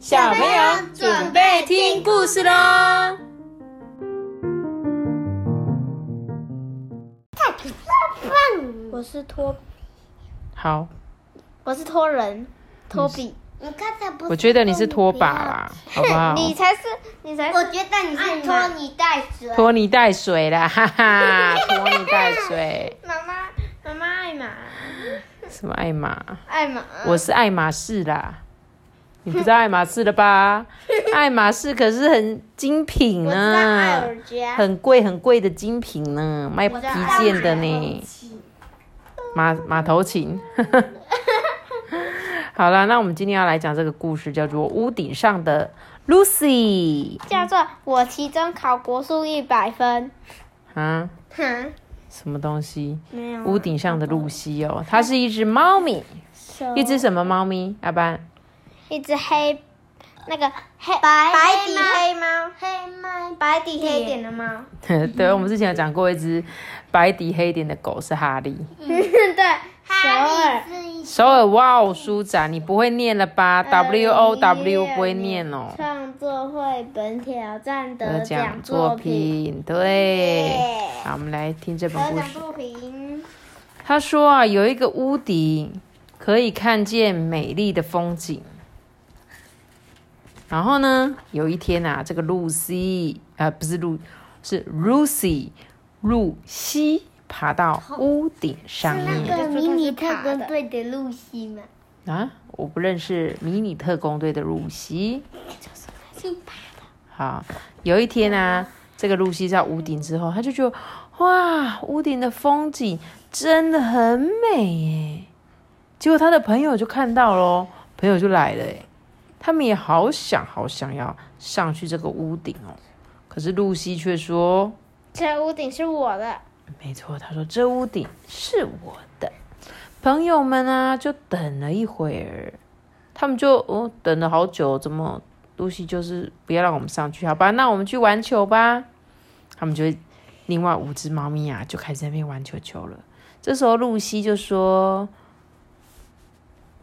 小朋友准备听故事喽！我是托，好，我是托人，托比。你刚才不是我觉得你是拖把啦，好不好？你才是，你才是。我觉得你是拖泥带水。拖泥带水啦，哈哈，拖泥带水。妈妈，妈妈爱马，什么爱马？爱马。我是爱马仕啦，你不知道爱马仕了吧？爱马仕可是很精品呢。很贵很贵的精品呢，卖皮件的呢。马马头琴。好了，那我们今天要来讲这个故事，叫做《屋顶上的 Lucy》叫做我期中考国术一百分。啊，哼，什么东西？没有。屋顶上的露西哦，它是一只猫咪，一只什么猫咪？阿班，一只黑，那个黑白白底黑猫，黑猫白底黑点的猫。对，我们之前有讲过一只白底黑点的狗是哈利。对，首哈尔。利是一首尔哇哦书展，你不会念了吧？W O W 不会念哦。创作绘本挑战得得奖奖作作品。品，对耶。好，我们来听这本故事。他说啊，有一个屋顶可以看见美丽的风景。然后呢，有一天啊，这个露西啊，不是露，是 Lucy，露西爬到屋顶上那面个迷你特工队的露西吗？啊。我不认识迷你特工队的露西。好，有一天啊，这个露西在屋顶之后，她就觉得哇，屋顶的风景真的很美耶。结果她的朋友就看到喽，朋友就来了耶，他们也好想好想要上去这个屋顶哦。可是露西却说这屋顶是我的。：“没错，她说这屋顶是我的。”朋友们啊，就等了一会儿，他们就哦等了好久，怎么露西就是不要让我们上去？好吧，那我们去玩球吧。他们就另外五只猫咪啊，就开始在那边玩球球了。这时候露西就说：“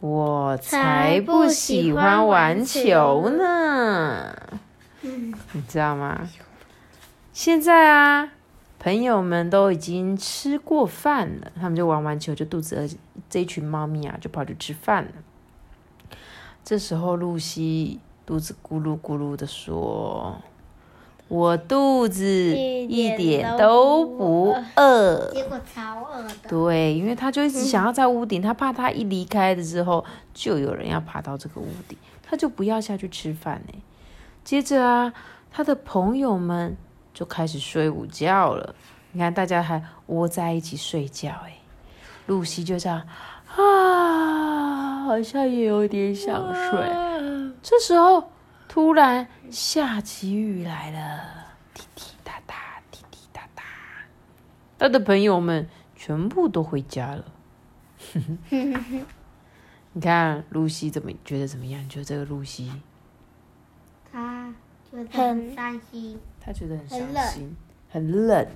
我才不喜欢玩球呢。”你知道吗？现在啊，朋友们都已经吃过饭了，他们就玩完球就肚子饿，这一群猫咪啊就跑去吃饭了。这时候露西肚子咕噜咕噜的说：“我肚子一一点点都都不不饿饿。”结果超饿的。对，因为他就一直想要在屋顶，他怕他一离开的之后，就有人要爬到这个屋顶，他就不要下去吃饭呢。接着啊，他的朋友们就开始睡午觉了。你看，大家还窝在一起睡觉，哎，露西就这样啊，好像也有点想睡。这时候，突然下起雨来了，滴滴答答，滴滴答答。他的朋友们全部都回家了。你看露西怎么觉得怎么样？你觉得这个露西，他觉得很伤心。她觉得很伤心，很冷。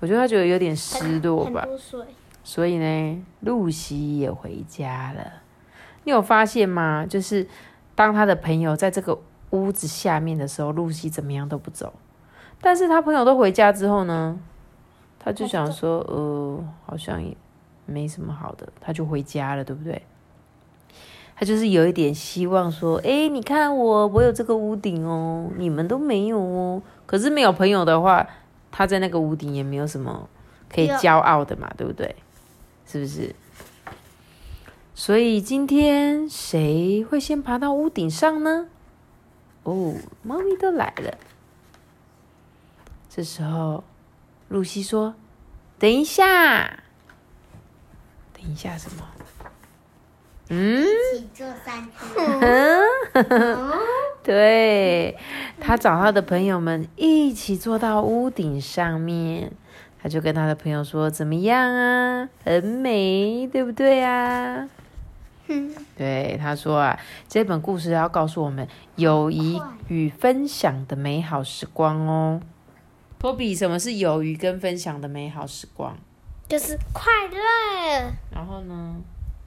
我觉得她觉得有点失落吧。很多水。所以呢，露西也回家了。你有发现吗？就是当他的朋友在这个屋子下面的时候，露西怎么样都不走。但是他朋友都回家之后呢，他就想说，呃，好像也没什么好的，他就回家了，对不对？他就是有一点希望说，诶，你看我，我有这个屋顶哦，你们都没有哦。可是没有朋友的话，他在那个屋顶也没有什么可以骄傲的嘛，对不对？是不是？所以今天谁会先爬到屋顶上呢？哦，猫咪都来了。这时候，露西说：“等一下，等一下什么？嗯，一起做三只。对，他找他的朋友们一起坐到屋顶上面，他就跟他的朋友说：“怎么样啊？很美，对不对啊？”对，他说啊，这本故事要告诉我们友谊与分享的美好时光哦。托比，什么是友谊跟分享的美好时光？就是快乐，然后呢，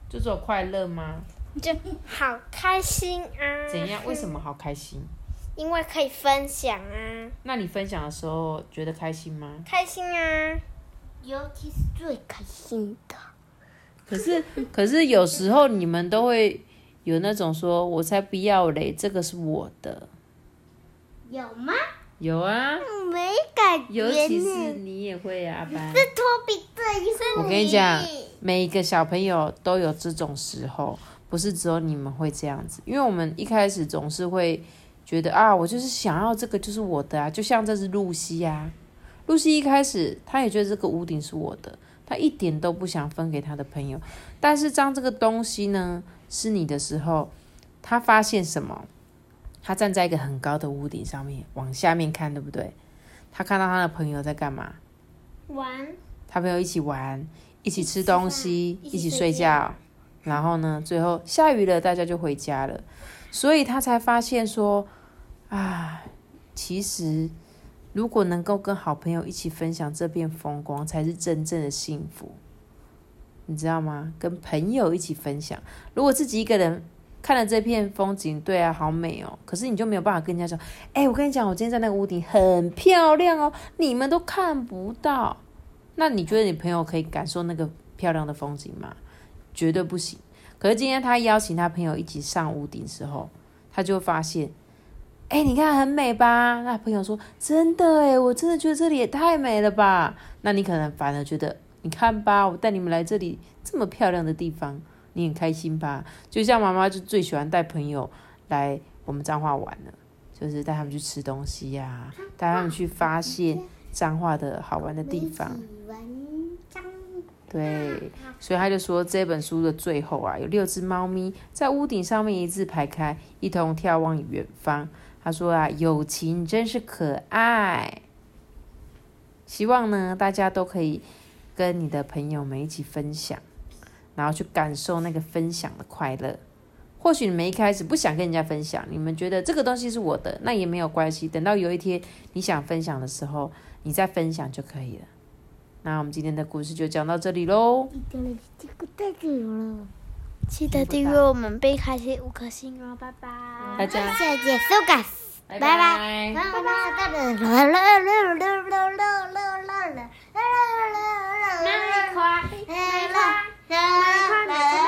就只有快乐吗？就好开心啊！怎样？为什么好开心？因为可以分享啊！那你分享的时候觉得开心吗？开心啊！尤其是最开心的。可是，可是有时候你们都会有那种说：“我才不要嘞，这个是我的。有吗？”有啊，没感觉尤其是。你也会啊，阿班。是托比这一生。我跟你讲，每一个小朋友都有这种时候，不是只有你们会这样子。因为我们一开始总是会觉得啊，我就是想要这个就是我的啊，就像这是露西啊。露西一开始她也觉得这个屋顶是我的，她一点都不想分给他的朋友。但是当这个东西呢是你的时候，他发现什么？他站在一个很高的屋顶上面往下面看，对不对？他看到他的朋友在干嘛？玩他朋友一起玩，一起吃东西，一起睡觉，然后呢，最后下雨了，大家就回家了。所以他才发现说，啊，其实如果能够跟好朋友一起分享这片风光，才是真正的幸福，你知道吗？跟朋友一起分享，如果自己一个人看了这片风景，对啊，好美哦。可是你就没有办法跟人家说，哎、我跟你讲，我今天在那个屋顶很漂亮哦，你们都看不到。那你觉得你朋友可以感受那个漂亮的风景吗？绝对不行。可是今天他邀请他朋友一起上屋顶时候，他就发现，哎、你看很美吧？那朋友说，真的哎，我真的觉得这里也太美了吧？那你可能反而觉得，你看吧，我带你们来这里这么漂亮的地方，你很开心吧？就像妈妈就最喜欢带朋友来我们彰化玩了，就是带他们去吃东西呀、带他们去发现彰化的好玩的地方。对，所以他就说这本书的最后啊，有六只猫咪在屋顶上面一字排开，一同眺望远方。他说啊，友情真是可爱。希望呢，大家都可以跟你的朋友们一起分享，然后去感受那个分享的快乐。或许你们一开始不想跟人家分享，你们觉得这个东西是我的，那也没有关系。等到有一天你想分享的时候，你再分享就可以了。那我们今天的故事就讲到这里喽。记得订阅我们贝开心五颗星哦，拜拜。大家谢谢收看，拜拜拜。拜拜。快，快。